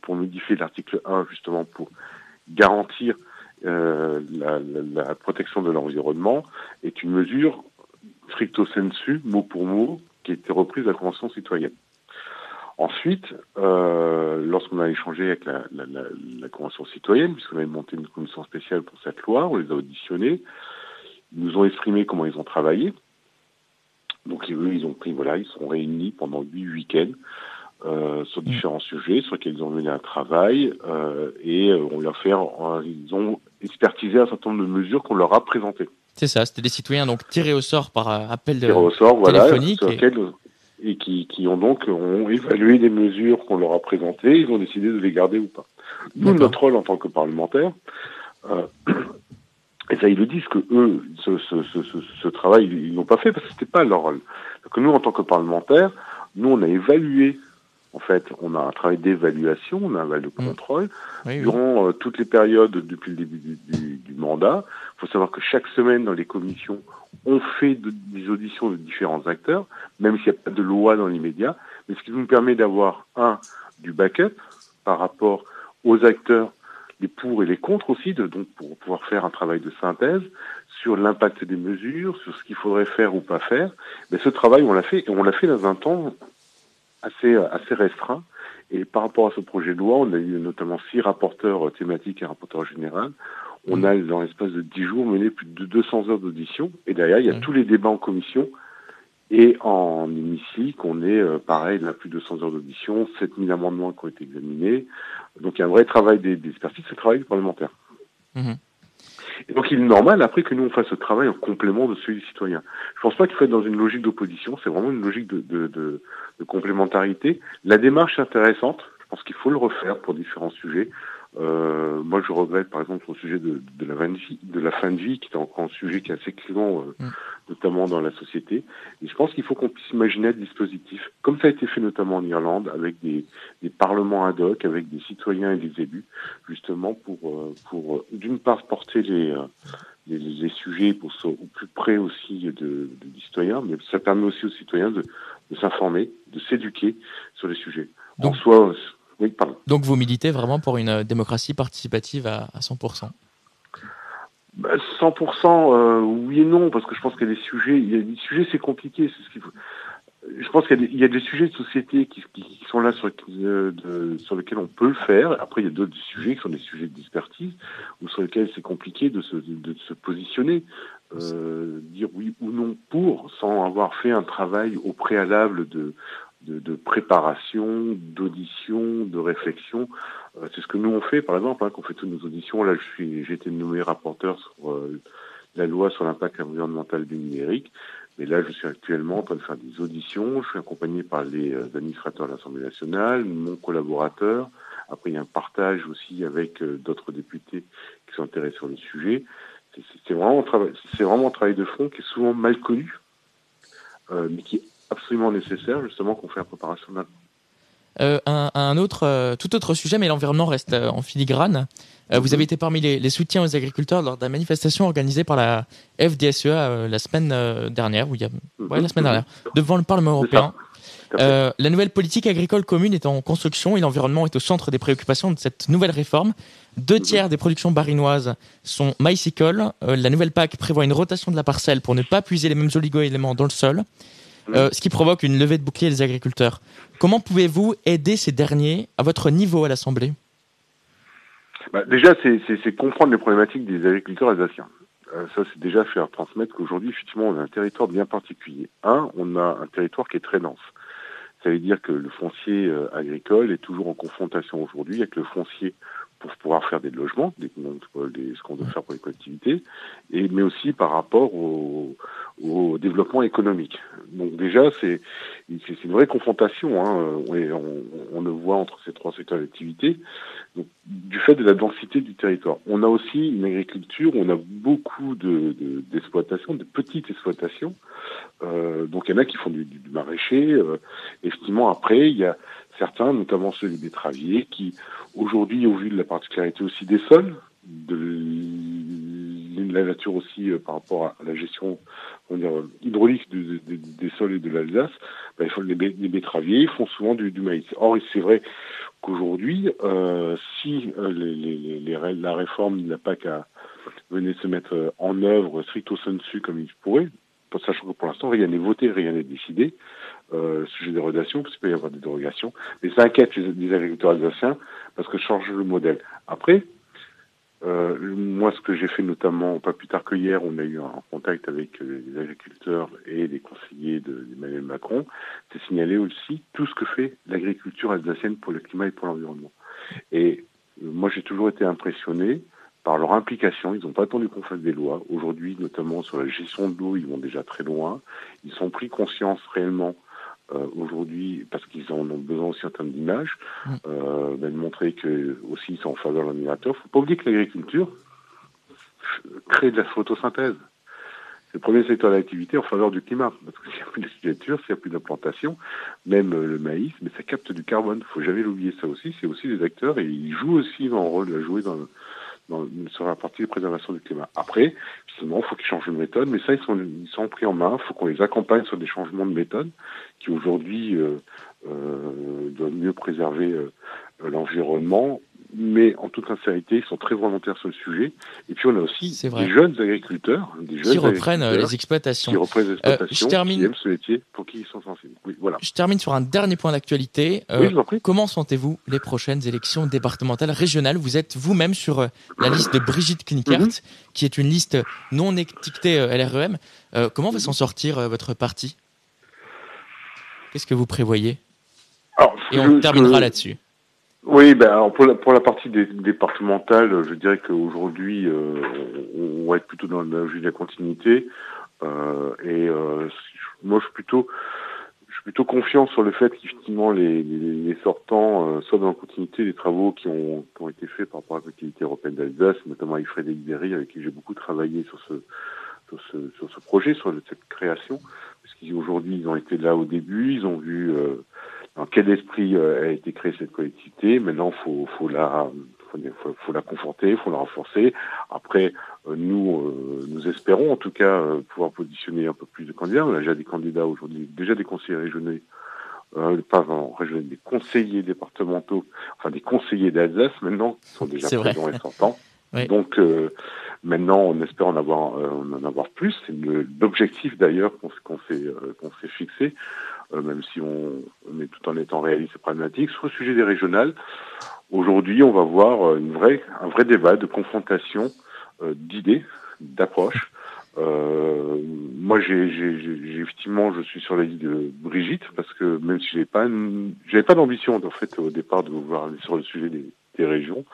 pour modifier l'article 1 justement pour garantir euh, la, la, la protection de l'environnement est une mesure stricto sensu, mot pour mot, qui a été reprise à la Convention citoyenne. Ensuite, euh, lorsqu'on a échangé avec la, la Convention citoyenne, puisqu'on avait monté une commission spéciale pour cette loi, on les a auditionnés, ils nous ont exprimé comment ils ont travaillé. Donc eux, ils ont pris, voilà, ils sont réunis pendant huit week-ends euh, sur différents sujets sur lesquels ils ont mené un travail euh, et euh, on leur fait, euh, ils ont expertisé un certain nombre de mesures qu'on leur a présentées. C'est ça, c'était des citoyens donc tirés au sort par appel de au sort, voilà, téléphonique. sur et- qui, qui ont donc ont évalué les mesures qu'on leur a présentées, ils ont décidé de les garder ou pas. Nous, notre rôle en tant que parlementaire, euh, et ça ils le disent que eux, ce, ce, ce, ce, ce travail, ils l'ont pas fait parce que c'était pas leur rôle. Donc nous, en tant que parlementaire, nous on a évalué, en fait, on a un travail d'évaluation, on a un travail de contrôle Mmh. Oui. durant euh, toutes les périodes depuis le début du, du, du mandat. Il faut savoir que chaque semaine dans les commissions, on fait de- des auditions de différents acteurs, même s'il n'y a pas de loi dans l'immédiat, mais ce qui nous permet d'avoir, un, du backup par rapport aux acteurs, les pour et les contre aussi, de, donc pour pouvoir faire un travail de synthèse sur l'impact des mesures, sur ce qu'il faudrait faire ou pas faire. Mais ce travail, on l'a fait, et on l'a fait dans un temps assez, assez restreint. Et par rapport à ce projet de loi, on a eu notamment six rapporteurs euh, thématiques et un rapporteur général. On a, dans l'espace de dix jours, mené plus de 200 heures d'audition. Et derrière, il y a tous les débats en commission et en hémicycle. On est, euh, pareil, là, plus de 200 heures d'audition, 7000 amendements qui ont été examinés. Donc, il y a un vrai travail des- d'expertise, c'est le travail du parlementaire. Mhm. Et donc, il est normal, après, que nous, on fasse ce travail en complément de celui des citoyens. Je pense pas qu'il faut être dans une logique d'opposition, c'est vraiment une logique de, de, de, de complémentarité. La démarche est intéressante, je pense qu'il faut le refaire pour différents sujets. Euh, moi, je regrette, par exemple, au sujet de, de, la fin de vie, de la fin de vie, qui est encore un sujet qui est assez clivant, euh, notamment dans la société. Et je pense qu'il faut qu'on puisse imaginer des dispositifs, comme ça a été fait notamment en Irlande, avec des, des parlements ad hoc, avec des citoyens et des élus, justement pour, euh, pour euh, d'une part porter les, euh, les, les sujets pour au plus près aussi de, de, citoyens, mais ça permet aussi aux citoyens de, de s'informer, de s'éduquer sur les sujets. Donc- en soi, oui, pardon. Donc vous militez vraiment pour une euh, démocratie participative à, à 100%. Bah, 100%, euh, oui et non, parce que je pense qu'il y a des sujets, il y a des sujets, c'est compliqué, c'est ce qu'il faut. Je pense qu'il y, a des- il y a des sujets de société qui, sont là sur, euh, de- sur lesquels on peut le faire. Après, il y a d'autres sujets qui sont des sujets d'expertise ou sur lesquels c'est compliqué de se, de, se positionner, euh, dire oui ou non pour, sans avoir fait un travail au préalable de, de, de préparation, d'audition, de réflexion. Euh, c'est ce que nous on fait, par exemple, hein, qu'on fait toutes nos auditions. Là, je suis, j'ai été nommé rapporteur sur euh, la loi sur l'impact environnemental du numérique. Mais là, je suis actuellement en train de faire des auditions. Je suis accompagné par les euh, administrateurs de l'Assemblée nationale, mon collaborateur. Après, il y a un partage aussi avec euh, d'autres députés qui sont intéressés sur le sujet. C'est- vraiment, un travail- c'est vraiment un travail de fond qui est souvent mal connu, euh, mais qui est absolument nécessaire, justement, qu'on fait la préparation d'un Euh, un, un autre, euh, tout autre sujet, mais l'environnement reste euh, en filigrane. Euh, Vous avez été parmi les, les soutiens aux agriculteurs lors de la manifestation organisée par la FDSEA la semaine dernière, ou il y a, ouais, la semaine dernière, devant le Parlement européen. La nouvelle politique agricole commune est en construction et l'environnement est au centre des préoccupations de cette nouvelle réforme. Deux tiers des productions barinoises sont maïsicoles. La nouvelle PAC prévoit une rotation de la parcelle pour ne pas puiser les mêmes oligo-éléments dans le sol, euh, ce qui provoque une levée de bouclier des agriculteurs. Comment pouvez-vous aider ces derniers à votre niveau à l'Assemblée? Bah, déjà, c'est- comprendre les problématiques des agriculteurs alsaciens. Euh, ça, c'est déjà faire transmettre qu'aujourd'hui, effectivement, on a un territoire bien particulier. Un, on a un territoire qui est très dense. Ça veut dire que le foncier euh, agricole est toujours en confrontation aujourd'hui avec le foncier pour pouvoir faire des logements, des, des- ce qu'on doit faire pour les collectivités, et, mais aussi par rapport au, au développement économique. Donc déjà, c'est une vraie confrontation. Hein, on, le voit entre ces trois secteurs d'activité. Du fait de la densité du territoire. On a aussi une agriculture, on a beaucoup de de- d'exploitations, de, petites exploitations. Euh, donc il y en a qui font du, du, maraîcher. Euh, effectivement, après, il y a certains, notamment ceux des betteraviers, qui aujourd'hui, au vu de la particularité aussi des sols, de la nature aussi euh, par rapport à la gestion hydraulique de- de- de- des sols et de l'Alsace, faut- les, les betteraviers font souvent du, maïs. Or, c'est vrai qu'aujourd'hui, euh, si euh, les, la réforme de la PAC a, venait se mettre en œuvre stricto sensu comme il pourrait, pour- sachant que pour l'instant, rien n'est voté, rien n'est décidé, euh, sujet de relation, parce qu'il peut y avoir des dérogations, mais ça inquiète les, les agriculteurs alsaciens parce que change le modèle. Après, euh, moi, ce que j'ai fait notamment, pas plus tard que hier, on a eu un contact avec euh, les agriculteurs et les conseillers de- d'Emmanuel Macron, c'est signaler aussi tout ce que fait l'agriculture alsacienne pour le climat et pour l'environnement. Et euh, moi, j'ai toujours été impressionné par leur implication. Ils n'ont pas attendu qu'on fasse des lois. Aujourd'hui, notamment sur la gestion de l'eau, ils vont déjà très loin. Ils ont pris conscience réellement euh, aujourd'hui, parce qu'ils en ont besoin aussi en termes d'image, euh, ben, de montrer que aussi ils sont en faveur de l'admirateur. faut pas oublier que l'agriculture crée de la photosynthèse. C'est le premier secteur d'activité en faveur du climat. Parce que s'il n'y a plus d'agriculture, s'il n'y a plus d'implantation, même euh, le maïs, mais ça capte du carbone. faut jamais l'oublier ça aussi. C'est aussi des acteurs et ils jouent aussi un rôle à jouer dans, dans, sur la partie de préservation du climat. Après, justement, il faut qu'ils changent de méthode, mais ça, ils sont, pris en main. Il faut qu'on les accompagne sur des changements de méthode qui aujourd'hui euh, euh, doivent mieux préserver euh, l'environnement. Mais en toute sincérité, ils sont très volontaires sur le sujet. Et puis on a aussi des jeunes agriculteurs, des jeunes Qui reprennent euh, les exploitations. qui reprennent les Euh, exploitations, je termine- qui aiment ce métier, pour qui ils sont sensibles. Oui, voilà. Je termine sur un dernier point d'actualité. Euh, Oui, prie. comment sentez-vous les prochaines élections départementales régionales? Vous êtes vous-même sur euh, la liste de Brigitte Knickert, Mhm. qui est une liste non étiquetée euh, LREM. Euh, comment Mhm. va s'en sortir euh, votre parti? Qu'est-ce que vous prévoyez? Alors, Et on terminera là-dessus. Oui, ben alors pour la, pour la partie dé- départementale, je dirais qu'aujourd'hui, euh, on, on va être plutôt dans la de la continuité. Euh, et euh, moi, je suis plutôt, je suis plutôt confiant sur le fait qu'effectivement les, les, les sortants euh, soient dans la continuité des travaux qui ont, qui ont été faits par rapport à la collectivité européenne d'Alsace, notamment avec Frédéric Berry, avec qui j'ai beaucoup travaillé sur ce, sur ce, sur ce projet, sur cette création, parce qu'aujourd'hui, ils ont été là au début, ils ont vu euh, dans quel esprit euh, a été créée cette collectivité? Maintenant, faut, faut la, faut, faut- faut la conforter, faut la renforcer. Après, euh, nous, euh, nous espérons en tout cas pouvoir positionner un peu plus de candidats. On a déjà des candidats aujourd'hui, déjà des conseillers régionaux, euh, pas vraiment régionaux, des conseillers départementaux, enfin des conseillers d'Alsace maintenant qui sont déjà présents et sortants. [laughs] Oui. Donc euh, maintenant, on espère en avoir, euh, en avoir plus. C'est l'objectif d'ailleurs qu'on s'est euh, s'est fixé, euh, même si on, on est tout en étant réaliste et pragmatique. Sur le sujet des régionales, aujourd'hui, on va voir une vraie, un vrai débat de confrontation d'idées, d'approches. Euh, moi, j'ai, effectivement, je suis sur la liste de Brigitte parce que même si j'avais pas, j'avais pas d'ambition en fait au départ de vouloir aller sur le sujet des, des régions.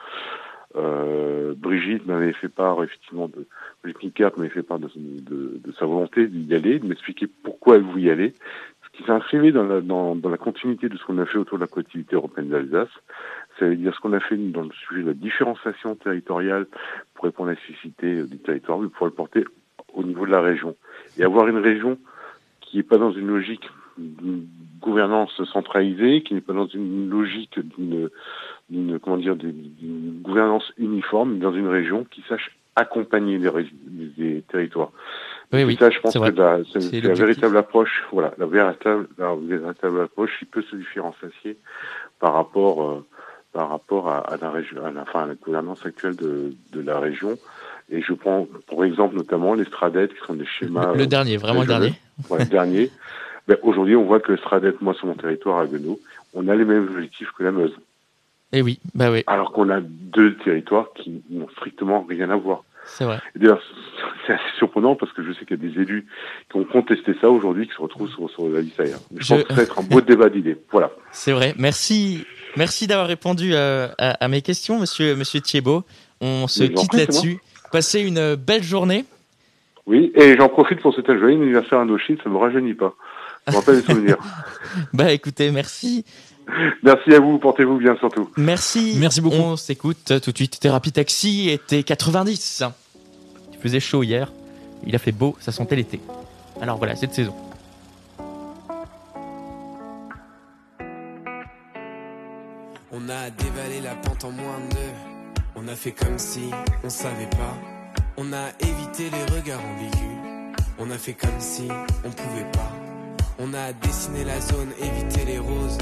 Euh, Brigitte m'avait fait part effectivement de Brigitte Nickert m'avait fait part de, sa volonté d'y aller, de m'expliquer pourquoi elle voulait y aller, ce qui s'inscrivait dans la, dans, dans la continuité de ce qu'on a fait autour de la collectivité européenne d'Alsace. Ça veut dire ce qu'on a fait dans le sujet de la différenciation territoriale pour répondre à la nécessité du territoire, mais pour le porter au niveau de la région. Et avoir une région qui n'est pas dans une logique d'une gouvernance centralisée, qui n'est pas dans une logique d'une, d'une comment dire, d'une gouvernance uniforme, dans une région qui sache accompagner les, ré- des territoires. Oui, Et oui, ça, je pense que la, c'est, la véritable approche, voilà, la véritable, la véritable approche qui peut se différencier par rapport, euh, par rapport à, à la région, à la, enfin, à la gouvernance actuelle de, de la région. Et je prends, pour exemple, notamment les Stradettes, qui sont des schémas. Le euh, dernier, vraiment le dernier. Ouais, le dernier. [laughs] Ben, aujourd'hui, on voit que le Stradet, moi, sur mon territoire à Guenot, on a les mêmes objectifs que la Meuse. Et oui, bah oui, Alors qu'on a deux territoires qui n'ont strictement rien à voir. c'est vrai. D'ailleurs, [laughs] c'est assez surprenant parce que je sais qu'il y a des élus qui ont contesté ça aujourd'hui, qui se retrouvent sur, sur la liste ailleurs. Mais je, Je- pense que ça va être un beau débat d'idées. Voilà. C'est vrai. Merci, merci d'avoir répondu euh, à, à mes questions, monsieur, monsieur Thiebaud. On se quitte là-dessus. Passez une belle journée. Oui, et j'en profite pour souhaiter un joyeux anniversaire à Indochine, ça ne me rajeunit pas. Ça me rappelle les souvenirs. [laughs] Bah écoutez, merci. [laughs] Merci à vous, portez-vous bien surtout. Merci. Merci beaucoup. On s'écoute tout de suite. Thérapie Taxi était 90. Il faisait chaud hier. Il a fait beau, ça sentait l'été. Alors voilà, cette saison. On a dévalé la pente en moins de deux. On a fait comme si on savait pas. On a évité les regards ambigus. On a fait comme si on pouvait pas. On a dessiné la zone, évité les roses.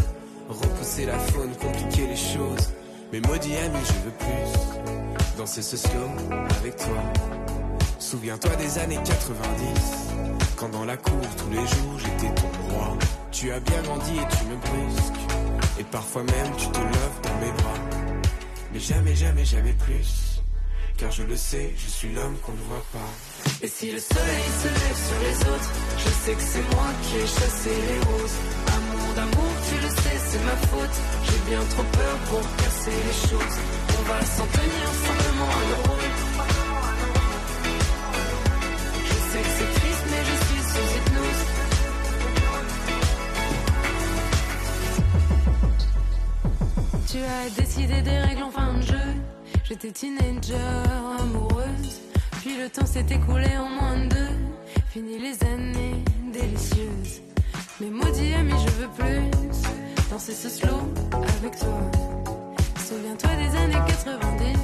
Repousser la faune, compliquer les choses. Mais maudit ami, je veux plus. Danser ce avec toi. Souviens-toi des années 90. Quand dans la cour tous les jours j'étais ton roi. Tu as bien grandi et tu me brusques. Et parfois même tu te lèves dans mes bras. Mais jamais, jamais, jamais plus. Car je le sais, je suis l'homme qu'on ne voit pas. Et si le soleil se lève sur les autres, je sais que c'est moi qui ai chassé les roses d'amour, tu le sais, c'est ma faute. J'ai bien trop peur pour casser les choses. On va s'en tenir simplement à nos rôles. Je sais que c'est triste, mais je suis sous hypnose. Tu as décidé des règles en fin de jeu. J'étais teenager, amoureuse. Puis le temps s'est écoulé en moins de deux. Fini les années délicieuses. Maudit ami, je veux plus danser ce slow avec toi. Souviens-toi des années 90,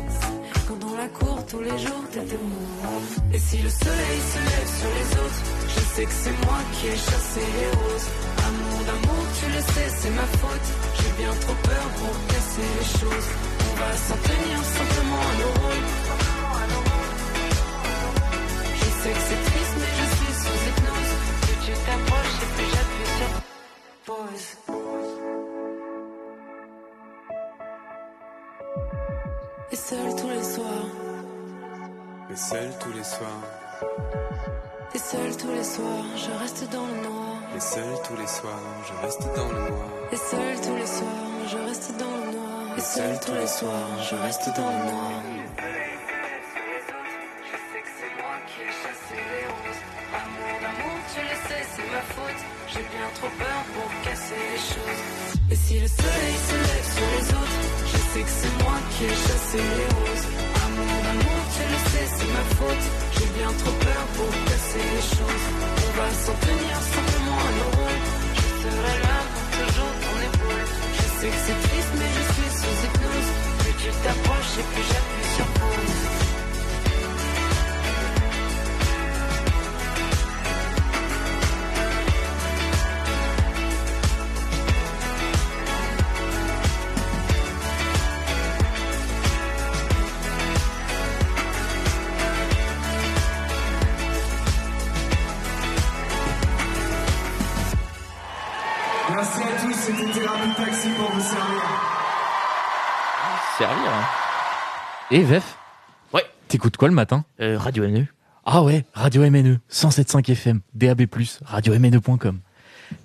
quand dans la cour tous les jours t'étais moi. Et si le soleil se lève sur les autres, je sais que c'est moi qui ai chassé les roses. Amour d'amour, tu le sais, c'est ma faute. J'ai bien trop peur pour casser les choses. On va s'en tenir simplement à nos rôles. Je sais que c'est Et seul tous les soirs, Mais seul tous les soirs, et seul tous les soirs, je reste dans le noir. et seul tous les soirs, je reste dans le noir. Et seul tous les soirs, je reste dans le noir. Et seul tous les soirs, je reste dans le noir. J'ai bien trop peur pour casser les choses. Et si le soleil se lève sur les autres, je sais que c'est moi qui ai chassé les roses. Amour d'amour, tu le sais, c'est ma faute. J'ai bien trop peur pour casser Et Vef Ouais. T'écoutes quoi le matin? Euh, Radio NE. Ah ouais, Radio MNE, 107.5 FM, DAB+, radio-mne.com.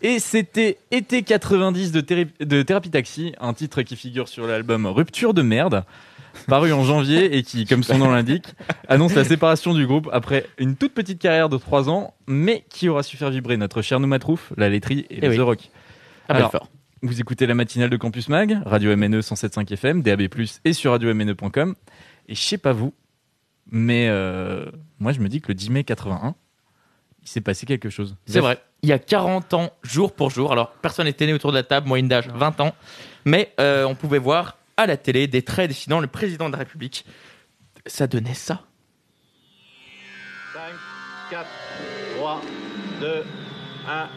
Et c'était Été 90 de, Thérapie Taxi, un titre qui figure sur l'album Rupture de merde, paru en janvier et qui, comme son nom l'indique, annonce la séparation du groupe après une toute petite carrière de 3 ans, mais qui aura su faire vibrer notre cher Noumatrouf, la laiterie et Eh oui. The Rock. Ah, Alors, Belfort. Vous écoutez la matinale de Campus Mag, Radio MNE 107.5 FM, DAB+, et sur radio-mne.com. Et je sais pas vous, mais euh, moi je me dis que le 10 mai 81, il s'est passé quelque chose. C'est vrai. Il y a 40 ans, jour pour jour. Alors, personne n'était né autour de la table, moyenne d'âge 20 ans. Mais euh, on pouvait voir à la télé des traits dessinant le président de la République. Ça donnait ça. 5, 4, 3, 2, 1.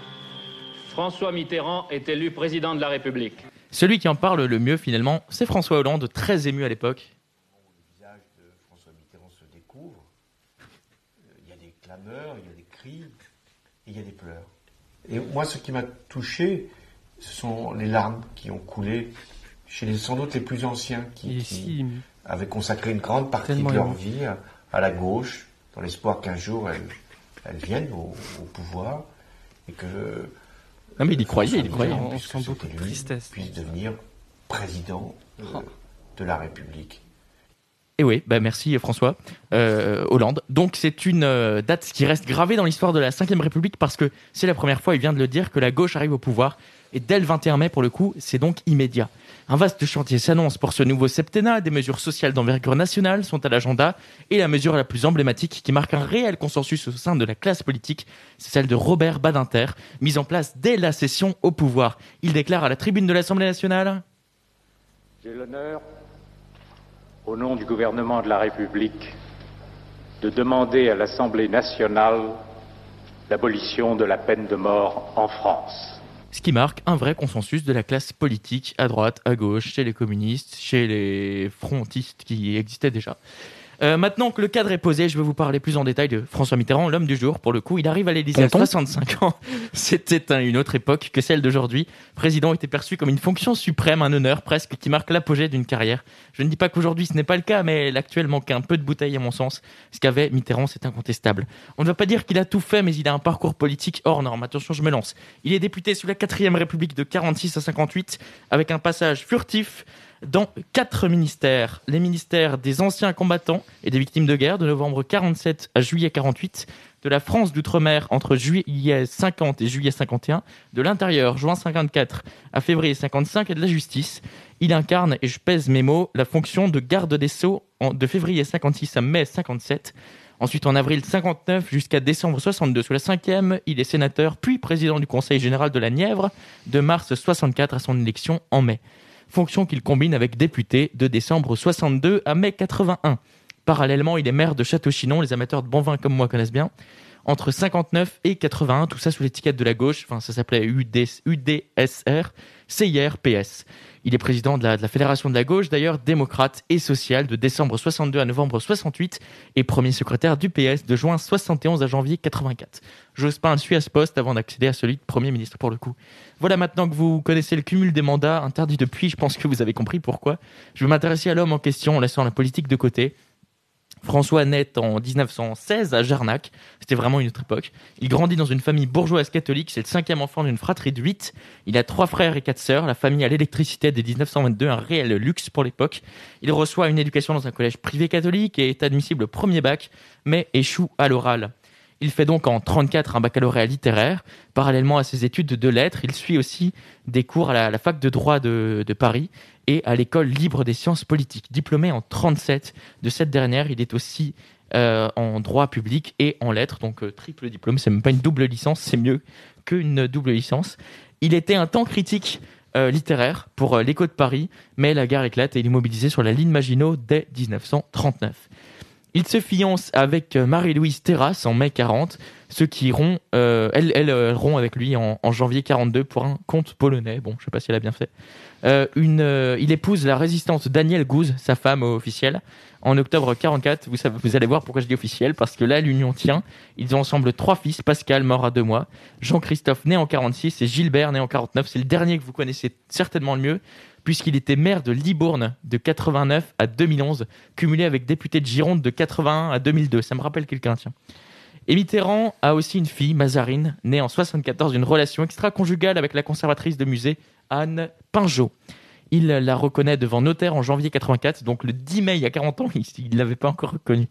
François Mitterrand est élu président de la République. Celui qui en parle le mieux, finalement, c'est François Hollande, très ému à l'époque. François Mitterrand se découvre? Euh, Il y a des clameurs, il y a des cris, et il y a des pleurs. Et moi, ce qui m'a touché, ce sont les larmes qui ont coulé chez les, sans doute les plus anciens qui, avaient consacré une grande partie de leur ému. vie à, à la gauche, dans l'espoir qu'un jour elles, elles viennent au, au pouvoir et que Non, mais il y croyait, il y croyait. On sent beaucoup de tristesse. puisse devenir président euh, de la République. Et oui, bah merci François euh, Hollande. Donc c'est une euh, date qui reste gravée dans l'histoire de la Ve République parce que c'est la première fois, il vient de le dire, que la gauche arrive au pouvoir. Et dès le 21 mai, pour le coup, c'est donc immédiat. Un vaste chantier s'annonce pour ce nouveau septennat. Des mesures sociales d'envergure nationale sont à l'agenda. Et la mesure la plus emblématique qui marque un réel consensus au sein de la classe politique, c'est celle de Robert Badinter, mise en place dès la session au pouvoir. Il déclare à la tribune de l'Assemblée nationale J'ai l'honneur, au nom du gouvernement de la République, de demander à l'Assemblée nationale l'abolition de la peine de mort en France. Ce qui marque un vrai consensus de la classe politique à droite, à gauche, chez les communistes, chez les frontistes qui existaient déjà. Euh, maintenant que le cadre est posé, je vais vous parler plus en détail de François Mitterrand, l'homme du jour. Pour le coup, il arrive à l'Élysée à Tonton 65 ans. [laughs] C'était un- une autre époque que celle d'aujourd'hui. Président était perçu comme une fonction suprême, un honneur presque, qui marque l'apogée d'une carrière. Je ne dis pas qu'aujourd'hui ce n'est pas le cas, mais l'actuel manque un peu de bouteille à mon sens. Ce qu'avait Mitterrand, c'est incontestable. On ne va pas dire qu'il a tout fait, mais il a un parcours politique hors norme. Attention, je me lance. Il est député sous la 4ème République de 46 à 58, avec un passage furtif dans quatre ministères. Les ministères des anciens combattants et des victimes de guerre de novembre 47 à juillet 48, de la France d'outre-mer entre juillet 50 et juillet 51, de l'intérieur juin 54 à février 55 et de la justice. Il incarne, et je pèse mes mots, la fonction de garde des Sceaux de février 56 à mai 57. Ensuite, en avril 59 jusqu'à décembre 62, sous la cinquième, il est sénateur, puis président du Conseil général de la Nièvre, de mars 64 à son élection en mai. Fonction qu'il combine avec député de décembre 62 à mai 81. Parallèlement, il est maire de Château-Chinon, les amateurs de bon vin comme moi connaissent bien. Entre 59 et 81, tout ça sous l'étiquette de la gauche, enfin ça s'appelait UD, UDSR, CIR, PS. Il est président de la, Fédération de la gauche, d'ailleurs démocrate et social, de décembre 62 à novembre 68, et premier secrétaire du PS de juin 71 à janvier 84. Jospin suit à ce poste avant d'accéder à celui de Premier ministre pour le coup. Voilà maintenant que vous connaissez le cumul des mandats interdits depuis, je pense que vous avez compris pourquoi. Je vais m'intéresser à l'homme en question en laissant la politique de côté. François naît en 1916 à Jarnac. C'était vraiment une autre époque. Il grandit dans une famille bourgeoise catholique. C'est le cinquième enfant d'une fratrie de huit. Il a trois frères et quatre sœurs. La famille a l'électricité dès 1922, un réel luxe pour l'époque. Il reçoit une éducation dans un collège privé catholique et est admissible au premier bac, mais échoue à l'oral. Il fait donc en 34 un baccalauréat littéraire. Parallèlement à ses études de lettres, il suit aussi des cours à la, fac de droit de, Paris et à l'école libre des sciences politiques. Diplômé en 37 de cette dernière, il est aussi euh, en droit public et en lettres, donc euh, triple diplôme. C'est même pas une double licence, c'est mieux qu'une double licence. Il était un temps critique euh, littéraire pour l'écho de Paris, mais la guerre éclate et il est mobilisé sur la ligne Maginot dès 1939. Il se fiance avec euh, Marie-Louise Terrasse en mai 40, ceux qui iront, euh, elle, euh, rompt avec lui en, janvier 42 pour un comte polonais. Bon, je sais pas si elle a bien fait. Euh, il épouse la résistante Danielle Gouze, sa femme officielle, en octobre 44. Vous, vous allez voir pourquoi je dis officielle, parce que là, l'union tient. Ils ont ensemble trois fils, Pascal, mort à deux mois, Jean-Christophe, né en 46, et Gilbert, né en 49. C'est le dernier que vous connaissez certainement le mieux, puisqu'il était maire de Libourne de 89 à 2011, cumulé avec député de Gironde de 81 à 2002. Ça me rappelle quelqu'un, tiens. Et Mitterrand a aussi une fille, Mazarine, née en 74 d'une relation extra-conjugale avec la conservatrice de musée Anne Pinjot. Il la reconnaît devant notaire en janvier 84, donc le 10 mai il y a 40 ans, [laughs] il ne l'avait pas encore reconnue.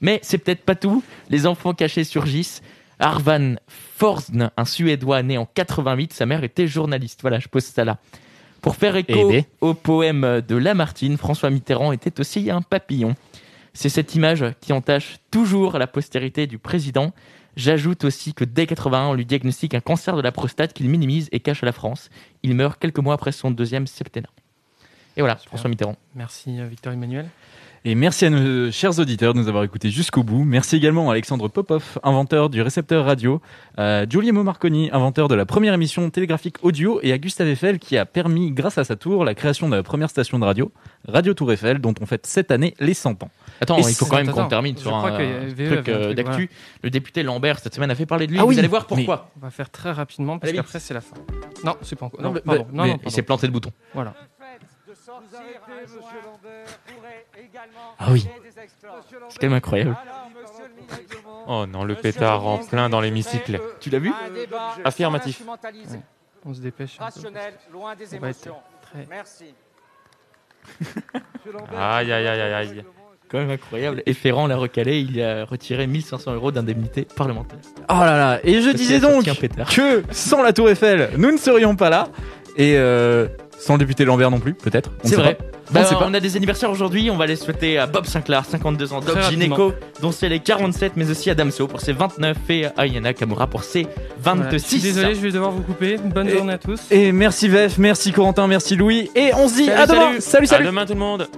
Mais c'est peut-être pas tout, les enfants cachés surgissent. Arvan Forsn, un Suédois né en 88, sa mère était journaliste. Voilà, je pose ça là. Pour faire écho Eh au poème de Lamartine, François Mitterrand était aussi un papillon. C'est cette image qui entache toujours la postérité du président. J'ajoute aussi que dès 81, on lui diagnostique un cancer de la prostate qu'il minimise et cache à la France. Il meurt quelques mois après son deuxième septennat. Et voilà, François Mitterrand. Merci euh, Victor Emmanuel. Et merci à nos chers auditeurs de nous avoir écoutés jusqu'au bout. Merci également à Alexandre Popov, inventeur du récepteur radio, à Giuliano Marconi, inventeur de la première émission télégraphique audio, et à Gustave Eiffel qui a permis, grâce à sa tour, la création de la première station de radio, Radio Tour Eiffel, dont on fête cette année les 100 ans. Attends, Et il faut quand même qu'on termine je sur crois un truc avait un euh, truc, d'actu. Le député Lambert, cette semaine, a fait parler de lui. Ah Vous oui, allez voir mais- pourquoi. On va faire très rapidement parce qu'après c'est la fin. Non, c'est pas encore. Non, Non, mais- pardon. mais- non, il s'est planté le bouton. Voilà. Ah oui. C'est quand même incroyable. Oh non, le pétard en plein dans l'hémicycle. Tu l'as vu Affirmatif. On se dépêche. Rationnel, loin des On va être émotions. très- Merci. Aïe, aïe, aïe, aïe, aïe. Quand même incroyable. Et Ferrand l'a recalé, il a retiré 1500 euros d'indemnité parlementaire. Oh là là Et je Parce disais donc sorti un pétard. que sans la Tour Eiffel, nous ne serions pas là. Et euh, sans le député Lambert non plus, peut-être. On ne C'est sait vrai. pas. Bah, on ne sait pas. on a des anniversaires aujourd'hui. On va les souhaiter à Bob Sinclair, 52 ans, Doc Très Gineco, dont c'est les 47, mais aussi à Damso pour ses 29 et à Ayana Kamura pour ses Voilà. 26. Je suis désolé, je vais devoir vous couper. Bonne Et- journée à tous. Et merci Vef, merci Corentin, merci Louis. Et on se dit Salut, à demain. salut. salut. salut. À demain tout le monde.